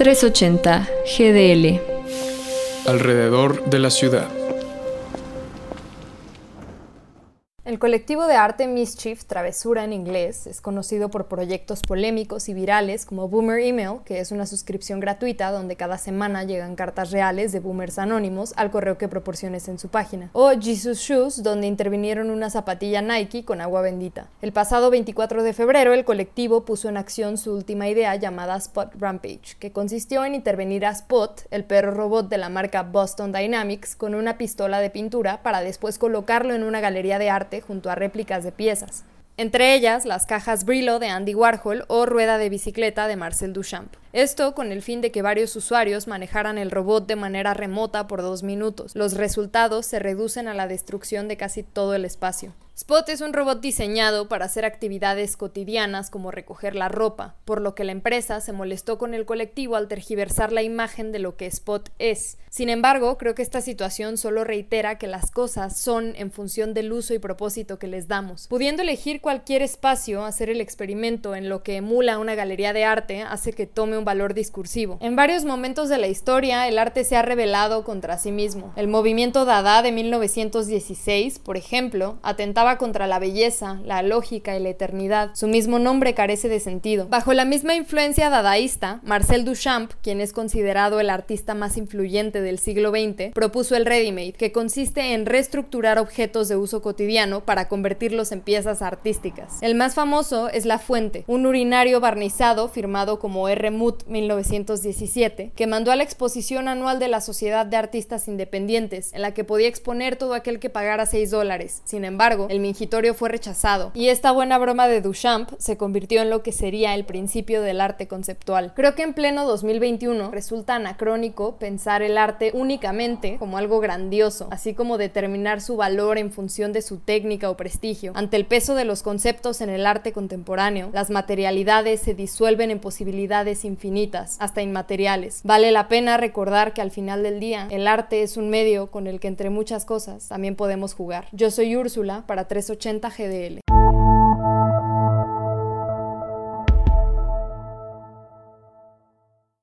380 GDL. Alrededor de la ciudad. El colectivo de arte Mischief, Travesura en inglés, es conocido por proyectos polémicos y virales como Boomer Email, que es una suscripción gratuita donde cada semana llegan cartas reales de boomers anónimos al correo que proporciones en su página, o Jesus Shoes, donde intervinieron una zapatilla Nike con agua bendita. El pasado 24 de febrero, el colectivo puso en acción su última idea llamada Spot Rampage, que consistió en intervenir a Spot, el perro robot de la marca Boston Dynamics, con una pistola de pintura para después colocarlo en una galería de arte junto a réplicas de piezas, entre ellas las cajas Brillo de Andy Warhol o Rueda de bicicleta de Marcel Duchamp. Esto con el fin de que varios usuarios manejaran el robot de manera remota por dos minutos. Los resultados se reducen a la destrucción de casi todo el espacio. Spot es un robot diseñado para hacer actividades cotidianas como recoger la ropa, por lo que la empresa se molestó con el colectivo al tergiversar la imagen de lo que Spot es. Sin embargo, creo que esta situación solo reitera que las cosas son en función del uso y propósito que les damos. Pudiendo elegir cualquier espacio, hacer el experimento en lo que emula una galería de arte hace que tome un valor discursivo. En varios momentos de la historia, el arte se ha rebelado contra sí mismo. El movimiento Dada de 1916, por ejemplo, atentaba contra la belleza, la lógica y la eternidad. Su mismo nombre carece de sentido. Bajo la misma influencia dadaísta, Marcel Duchamp, quien es considerado el artista más influyente del siglo XX, propuso el ready-made, que consiste en reestructurar objetos de uso cotidiano para convertirlos en piezas artísticas. El más famoso es La Fuente, un urinario barnizado firmado como R. Mut 1917, que mandó a la exposición anual de la Sociedad de Artistas Independientes, en la que podía exponer todo aquel que pagara 6 dólares. Sin embargo, el mingitorio fue rechazado, y esta buena broma de Duchamp se convirtió en lo que sería el principio del arte conceptual. Creo que en pleno 2021 resulta anacrónico pensar el arte únicamente como algo grandioso, así como determinar su valor en función de su técnica o prestigio. Ante el peso de los conceptos en el arte contemporáneo, las materialidades se disuelven en posibilidades infinitas, hasta inmateriales. Vale la pena recordar que al final del día, el arte es un medio con el que entre muchas cosas también podemos jugar. Yo soy Úrsula para 380 GDL.